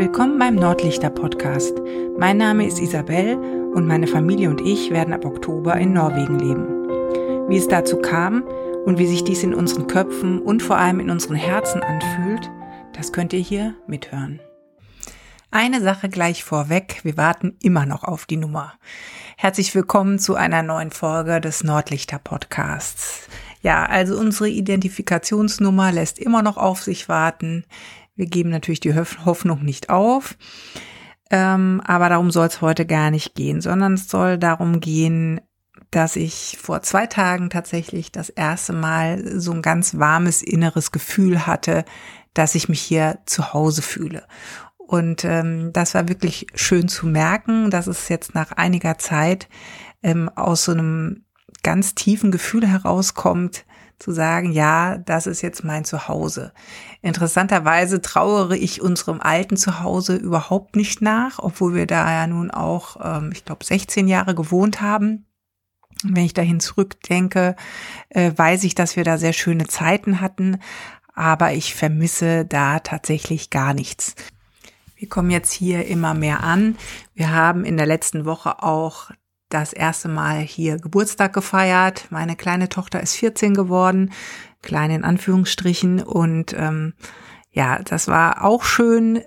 Willkommen beim Nordlichter Podcast. Mein Name ist Isabel und meine Familie und ich werden ab Oktober in Norwegen leben. Wie es dazu kam und wie sich dies in unseren Köpfen und vor allem in unseren Herzen anfühlt, das könnt ihr hier mithören. Eine Sache gleich vorweg, wir warten immer noch auf die Nummer. Herzlich willkommen zu einer neuen Folge des Nordlichter Podcasts. Ja, also unsere Identifikationsnummer lässt immer noch auf sich warten. Wir geben natürlich die Hoffnung nicht auf. Ähm, aber darum soll es heute gar nicht gehen, sondern es soll darum gehen, dass ich vor zwei Tagen tatsächlich das erste Mal so ein ganz warmes inneres Gefühl hatte, dass ich mich hier zu Hause fühle. Und ähm, das war wirklich schön zu merken, dass es jetzt nach einiger Zeit ähm, aus so einem ganz tiefen Gefühl herauskommt, zu sagen, ja, das ist jetzt mein Zuhause. Interessanterweise trauere ich unserem alten Zuhause überhaupt nicht nach, obwohl wir da ja nun auch, ähm, ich glaube, 16 Jahre gewohnt haben. Wenn ich dahin zurückdenke, äh, weiß ich, dass wir da sehr schöne Zeiten hatten, aber ich vermisse da tatsächlich gar nichts. Wir kommen jetzt hier immer mehr an. Wir haben in der letzten Woche auch das erste Mal hier Geburtstag gefeiert. Meine kleine Tochter ist 14 geworden, klein in Anführungsstrichen. Und ähm, ja, das war auch schön,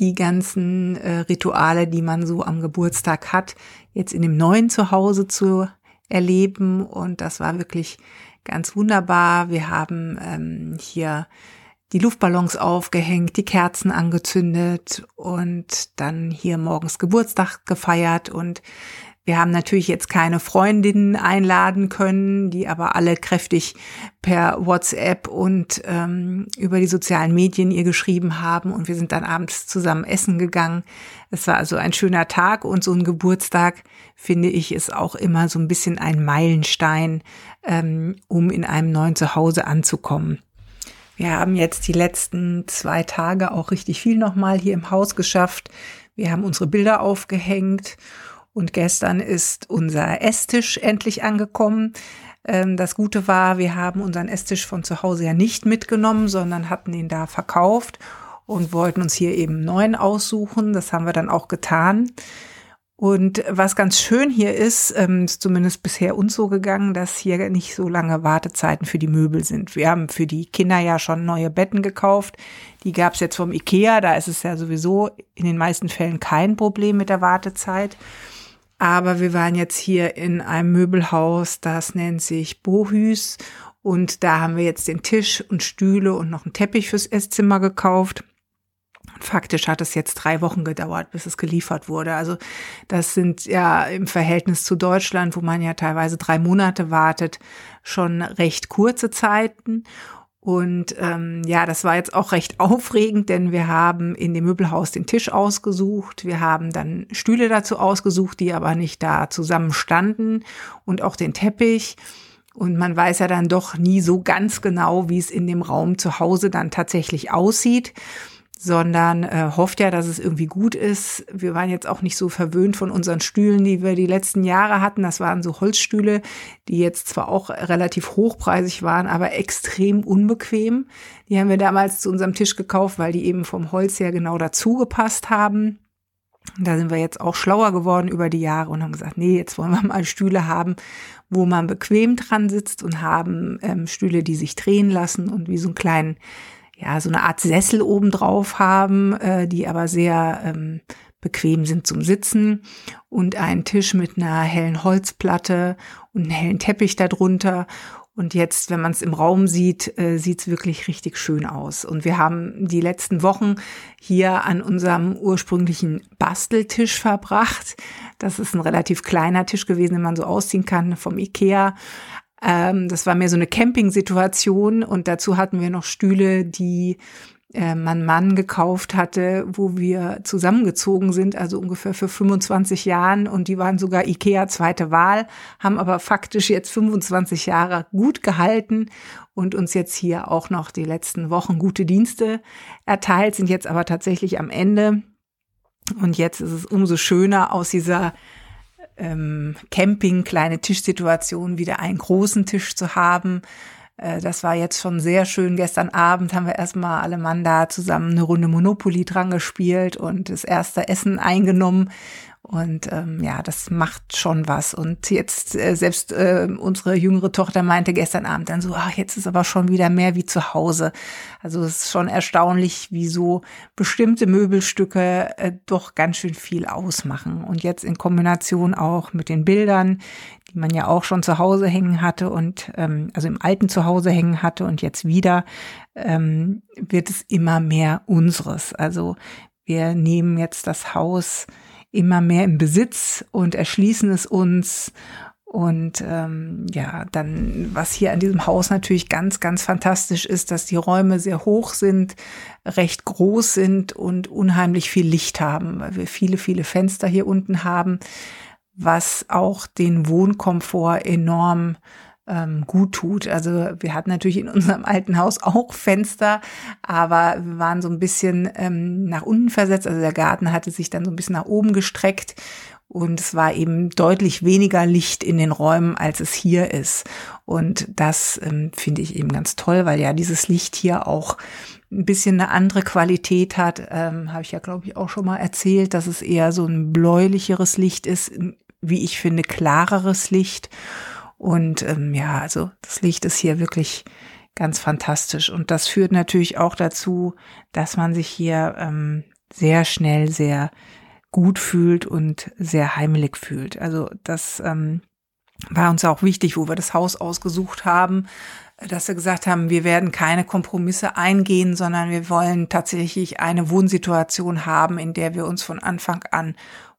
die ganzen äh, Rituale, die man so am Geburtstag hat, jetzt in dem neuen Zuhause zu erleben. Und das war wirklich ganz wunderbar. Wir haben ähm, hier die Luftballons aufgehängt, die Kerzen angezündet und dann hier morgens Geburtstag gefeiert und wir haben natürlich jetzt keine Freundinnen einladen können, die aber alle kräftig per WhatsApp und ähm, über die sozialen Medien ihr geschrieben haben und wir sind dann abends zusammen essen gegangen. Es war also ein schöner Tag und so ein Geburtstag, finde ich, ist auch immer so ein bisschen ein Meilenstein, ähm, um in einem neuen Zuhause anzukommen. Wir haben jetzt die letzten zwei Tage auch richtig viel nochmal hier im Haus geschafft. Wir haben unsere Bilder aufgehängt und gestern ist unser Esstisch endlich angekommen. Ähm, das Gute war, wir haben unseren Esstisch von zu Hause ja nicht mitgenommen, sondern hatten ihn da verkauft und wollten uns hier eben neuen aussuchen. Das haben wir dann auch getan. Und was ganz schön hier ist, ähm, ist zumindest bisher uns so gegangen, dass hier nicht so lange Wartezeiten für die Möbel sind. Wir haben für die Kinder ja schon neue Betten gekauft. Die gab es jetzt vom Ikea. Da ist es ja sowieso in den meisten Fällen kein Problem mit der Wartezeit. Aber wir waren jetzt hier in einem Möbelhaus, das nennt sich Bohüs. Und da haben wir jetzt den Tisch und Stühle und noch einen Teppich fürs Esszimmer gekauft. Faktisch hat es jetzt drei Wochen gedauert, bis es geliefert wurde. Also das sind ja im Verhältnis zu Deutschland, wo man ja teilweise drei Monate wartet, schon recht kurze Zeiten. Und ähm, ja, das war jetzt auch recht aufregend, denn wir haben in dem Möbelhaus den Tisch ausgesucht. Wir haben dann Stühle dazu ausgesucht, die aber nicht da zusammen standen und auch den Teppich. Und man weiß ja dann doch nie so ganz genau, wie es in dem Raum zu Hause dann tatsächlich aussieht sondern äh, hofft ja, dass es irgendwie gut ist. Wir waren jetzt auch nicht so verwöhnt von unseren Stühlen, die wir die letzten Jahre hatten. Das waren so Holzstühle, die jetzt zwar auch relativ hochpreisig waren, aber extrem unbequem. Die haben wir damals zu unserem Tisch gekauft, weil die eben vom Holz her genau dazu gepasst haben. Da sind wir jetzt auch schlauer geworden über die Jahre und haben gesagt, nee, jetzt wollen wir mal Stühle haben, wo man bequem dran sitzt und haben ähm, Stühle, die sich drehen lassen und wie so einen kleinen ja, so eine Art Sessel obendrauf haben, äh, die aber sehr ähm, bequem sind zum Sitzen und einen Tisch mit einer hellen Holzplatte und einen hellen Teppich darunter. Und jetzt, wenn man es im Raum sieht, äh, sieht es wirklich richtig schön aus. Und wir haben die letzten Wochen hier an unserem ursprünglichen Basteltisch verbracht. Das ist ein relativ kleiner Tisch gewesen, den man so ausziehen kann vom Ikea. Ähm, das war mehr so eine Camping-Situation und dazu hatten wir noch Stühle, die äh, mein Mann gekauft hatte, wo wir zusammengezogen sind, also ungefähr für 25 Jahren und die waren sogar Ikea zweite Wahl, haben aber faktisch jetzt 25 Jahre gut gehalten und uns jetzt hier auch noch die letzten Wochen gute Dienste erteilt, sind jetzt aber tatsächlich am Ende. Und jetzt ist es umso schöner aus dieser ähm, Camping, kleine Tischsituation, wieder einen großen Tisch zu haben, Äh, das war jetzt schon sehr schön. Gestern Abend haben wir erstmal alle Mann da zusammen eine Runde Monopoly dran gespielt und das erste Essen eingenommen. Und ähm, ja, das macht schon was. Und jetzt äh, selbst äh, unsere jüngere Tochter meinte gestern Abend dann so, ach, jetzt ist aber schon wieder mehr wie zu Hause. Also es ist schon erstaunlich, wie so bestimmte Möbelstücke äh, doch ganz schön viel ausmachen. Und jetzt in Kombination auch mit den Bildern, die man ja auch schon zu Hause hängen hatte und ähm, also im alten Zuhause hängen hatte und jetzt wieder, ähm, wird es immer mehr unseres. Also wir nehmen jetzt das Haus immer mehr im Besitz und erschließen es uns. Und ähm, ja, dann, was hier an diesem Haus natürlich ganz, ganz fantastisch ist, dass die Räume sehr hoch sind, recht groß sind und unheimlich viel Licht haben, weil wir viele, viele Fenster hier unten haben, was auch den Wohnkomfort enorm ähm, gut tut. Also wir hatten natürlich in unserem alten Haus auch Fenster, aber wir waren so ein bisschen ähm, nach unten versetzt. Also der Garten hatte sich dann so ein bisschen nach oben gestreckt und es war eben deutlich weniger Licht in den Räumen, als es hier ist. Und das ähm, finde ich eben ganz toll, weil ja dieses Licht hier auch ein bisschen eine andere Qualität hat. Ähm, Habe ich ja, glaube ich, auch schon mal erzählt, dass es eher so ein bläulicheres Licht ist, wie ich finde, klareres Licht. Und ähm, ja, also das Licht ist hier wirklich ganz fantastisch. Und das führt natürlich auch dazu, dass man sich hier ähm, sehr schnell sehr gut fühlt und sehr heimelig fühlt. Also das ähm, war uns auch wichtig, wo wir das Haus ausgesucht haben, dass wir gesagt haben, wir werden keine Kompromisse eingehen, sondern wir wollen tatsächlich eine Wohnsituation haben, in der wir uns von Anfang an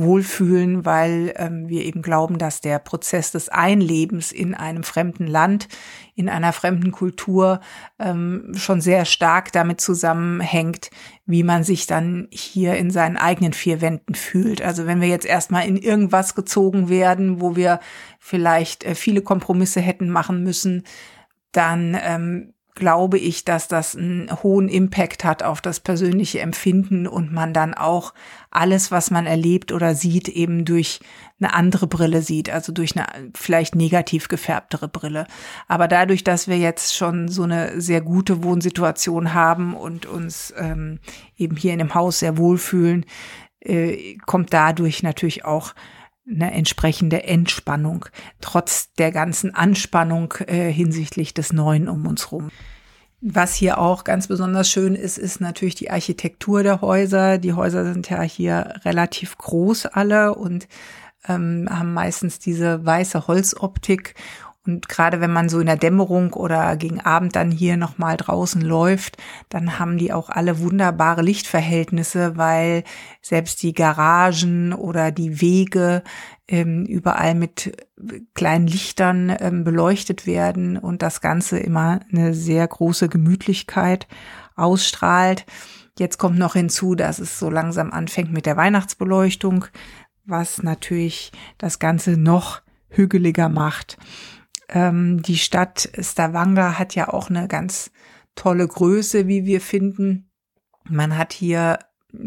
wohlfühlen, weil ähm, wir eben glauben, dass der Prozess des Einlebens in einem fremden Land, in einer fremden Kultur ähm, schon sehr stark damit zusammenhängt, wie man sich dann hier in seinen eigenen vier Wänden fühlt. Also wenn wir jetzt erstmal in irgendwas gezogen werden, wo wir vielleicht äh, viele Kompromisse hätten machen müssen, dann ähm, glaube ich, dass das einen hohen Impact hat auf das persönliche Empfinden und man dann auch alles, was man erlebt oder sieht, eben durch eine andere Brille sieht, also durch eine vielleicht negativ gefärbtere Brille. Aber dadurch, dass wir jetzt schon so eine sehr gute Wohnsituation haben und uns ähm, eben hier in dem Haus sehr wohlfühlen, äh, kommt dadurch natürlich auch eine entsprechende Entspannung, trotz der ganzen Anspannung äh, hinsichtlich des Neuen um uns rum. Was hier auch ganz besonders schön ist, ist natürlich die Architektur der Häuser. Die Häuser sind ja hier relativ groß alle und ähm, haben meistens diese weiße Holzoptik und gerade wenn man so in der Dämmerung oder gegen Abend dann hier nochmal draußen läuft, dann haben die auch alle wunderbare Lichtverhältnisse, weil selbst die Garagen oder die Wege ähm, überall mit kleinen Lichtern ähm, beleuchtet werden und das Ganze immer eine sehr große Gemütlichkeit ausstrahlt. Jetzt kommt noch hinzu, dass es so langsam anfängt mit der Weihnachtsbeleuchtung, was natürlich das Ganze noch hügeliger macht. Ähm, die Stadt Stavanger hat ja auch eine ganz tolle Größe, wie wir finden. Man hat hier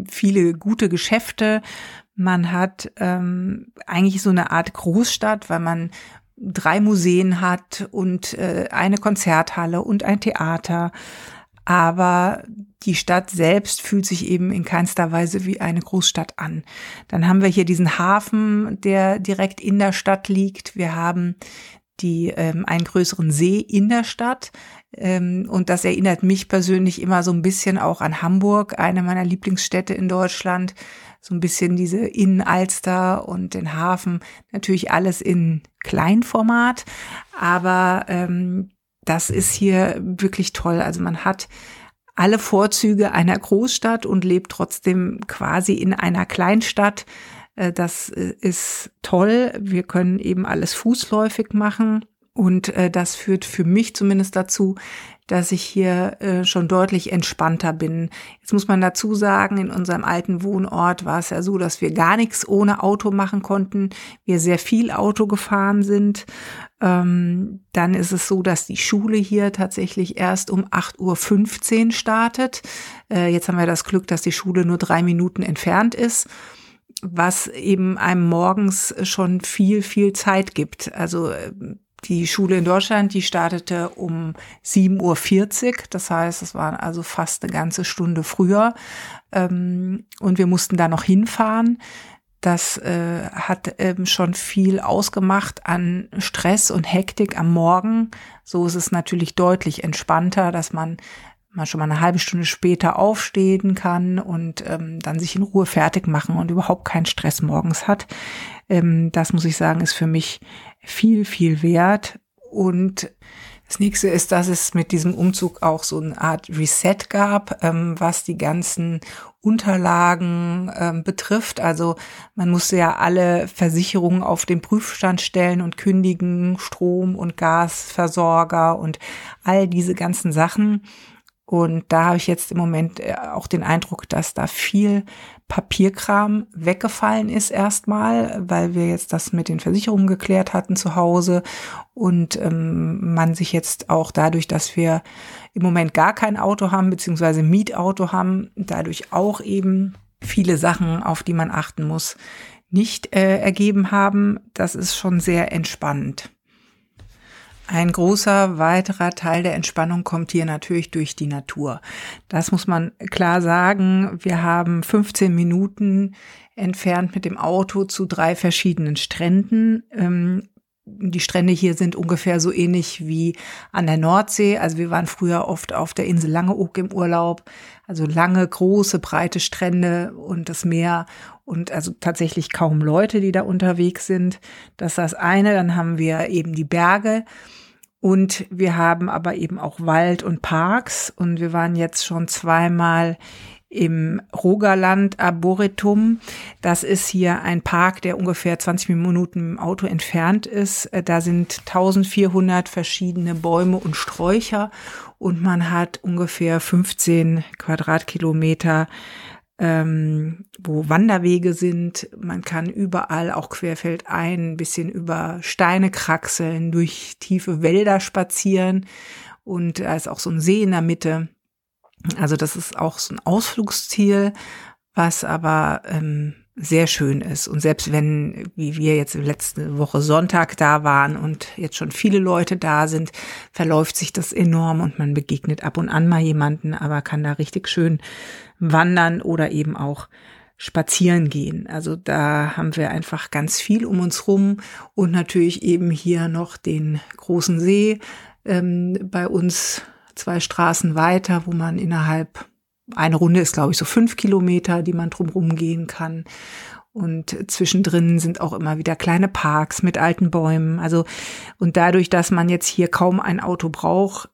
viele gute Geschäfte. Man hat ähm, eigentlich so eine Art Großstadt, weil man drei Museen hat und äh, eine Konzerthalle und ein Theater. Aber die Stadt selbst fühlt sich eben in keinster Weise wie eine Großstadt an. Dann haben wir hier diesen Hafen, der direkt in der Stadt liegt. Wir haben die ähm, einen größeren See in der Stadt. Ähm, und das erinnert mich persönlich immer so ein bisschen auch an Hamburg, eine meiner Lieblingsstädte in Deutschland. So ein bisschen diese Innenalster und den Hafen. Natürlich alles in Kleinformat, aber ähm, das ist hier wirklich toll. Also man hat alle Vorzüge einer Großstadt und lebt trotzdem quasi in einer Kleinstadt das äh, ist toll. Wir können eben alles fußläufig machen. Und äh, das führt für mich zumindest dazu, dass ich hier äh, schon deutlich entspannter bin. Jetzt muss man dazu sagen, in unserem alten Wohnort war es ja so, dass wir gar nichts ohne Auto machen konnten. Wir sehr viel Auto gefahren sind. Ähm, dann ist es so, dass die Schule hier tatsächlich erst um 8.15 Uhr startet. Äh, jetzt haben wir das Glück, dass die Schule nur drei Minuten entfernt ist was eben einem morgens schon viel, viel Zeit gibt. Also Die Schule in Deutschland, die startete um 7.40 Uhr. Das heißt, es war also fast eine ganze Stunde früher. Ähm, und wir mussten da noch hinfahren. Das äh, hat ähm, schon viel ausgemacht an Stress und Hektik am Morgen. So ist es natürlich deutlich entspannter, dass man mal schon mal eine halbe Stunde später aufstehen kann und ähm, dann sich in Ruhe fertig machen und überhaupt keinen Stress morgens hat. Ähm, das muss ich sagen, ist für mich viel, viel wert. Und das nächste ist, dass es mit diesem Umzug auch so eine Art Reset gab, ähm, was die ganzen Unterlagen ähm, betrifft. Also man musste ja alle Versicherungen auf den Prüfstand stellen und kündigen, Strom- und Gasversorger und all diese ganzen Sachen. Und da habe ich jetzt im Moment äh, auch den Eindruck, dass da viel Papierkram weggefallen ist erstmal, weil wir jetzt das mit den Versicherungen geklärt hatten zu Hause und ähm, man sich jetzt auch dadurch, dass wir im Moment gar kein Auto haben, beziehungsweise Mietauto haben, dadurch auch eben viele Sachen, auf die man achten muss, nicht äh, ergeben haben. Das ist schon sehr entspannend. Ein großer weiterer Teil der Entspannung kommt hier natürlich durch die Natur. Das muss man klar sagen. Wir haben 15 Minuten entfernt mit dem Auto zu drei verschiedenen Stränden. Ähm, die Strände hier sind ungefähr so ähnlich wie an der Nordsee. Also wir waren früher oft auf der Insel Langeoog im Urlaub. Also lange, große, breite Strände und das Meer und also tatsächlich kaum Leute, die da unterwegs sind. Das ist das eine. Dann haben wir eben die Berge. Und wir haben aber eben auch Wald und Parks. Und wir waren jetzt schon zweimal im Rogerland Arboretum. Das ist hier ein Park, der ungefähr 20 Minuten im Auto entfernt ist. Da sind 1400 verschiedene Bäume und Sträucher und man hat ungefähr 15 Quadratkilometer ähm, wo Wanderwege sind. Man kann überall auch querfeldein ein bisschen über Steine kraxeln, durch tiefe Wälder spazieren und da ist auch so ein See in der Mitte. Also das ist auch so ein Ausflugsziel, was aber ähm, sehr schön ist. Und selbst wenn, wie wir jetzt letzte Woche Sonntag da waren und jetzt schon viele Leute da sind, verläuft sich das enorm und man begegnet ab und an mal jemanden, aber kann da richtig schön wandern oder eben auch spazieren gehen. Also da haben wir einfach ganz viel um uns rum und natürlich eben hier noch den großen See ähm, bei uns zwei Straßen weiter, wo man innerhalb eine Runde ist, glaube ich, so fünf Kilometer, die man drumherum gehen kann. Und zwischendrin sind auch immer wieder kleine Parks mit alten Bäumen. Also, und dadurch, dass man jetzt hier kaum ein Auto braucht,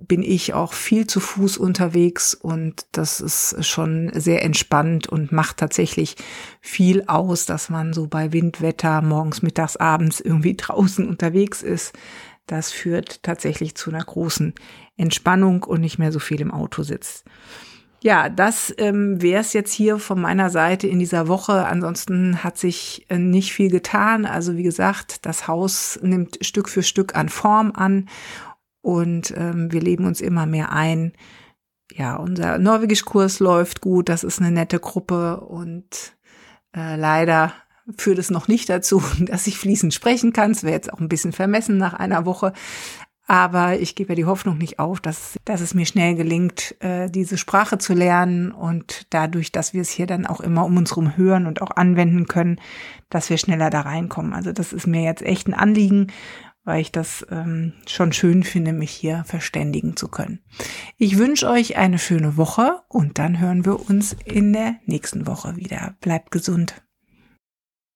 bin ich auch viel zu Fuß unterwegs und das ist schon sehr entspannt und macht tatsächlich viel aus, dass man so bei Windwetter morgens, mittags, abends irgendwie draußen unterwegs ist. Das führt tatsächlich zu einer großen Entspannung und nicht mehr so viel im Auto sitzt. Ja, das ähm, wäre es jetzt hier von meiner Seite in dieser Woche. Ansonsten hat sich äh, nicht viel getan. Also wie gesagt, das Haus nimmt Stück für Stück an Form an und ähm, wir leben uns immer mehr ein. Ja, unser Norwegischkurs läuft gut. Das ist eine nette Gruppe und äh, leider führt es noch nicht dazu, dass ich fließend sprechen kann. Es wäre jetzt auch ein bisschen vermessen nach einer Woche. Aber ich gebe ja die Hoffnung nicht auf, dass, dass es mir schnell gelingt, äh, diese Sprache zu lernen und dadurch, dass wir es hier dann auch immer um uns herum hören und auch anwenden können, dass wir schneller da reinkommen. Also das ist mir jetzt echt ein Anliegen, weil ich das ähm, schon schön finde, mich hier verständigen zu können. Ich wünsche euch eine schöne Woche und dann hören wir uns in der nächsten Woche wieder. Bleibt gesund.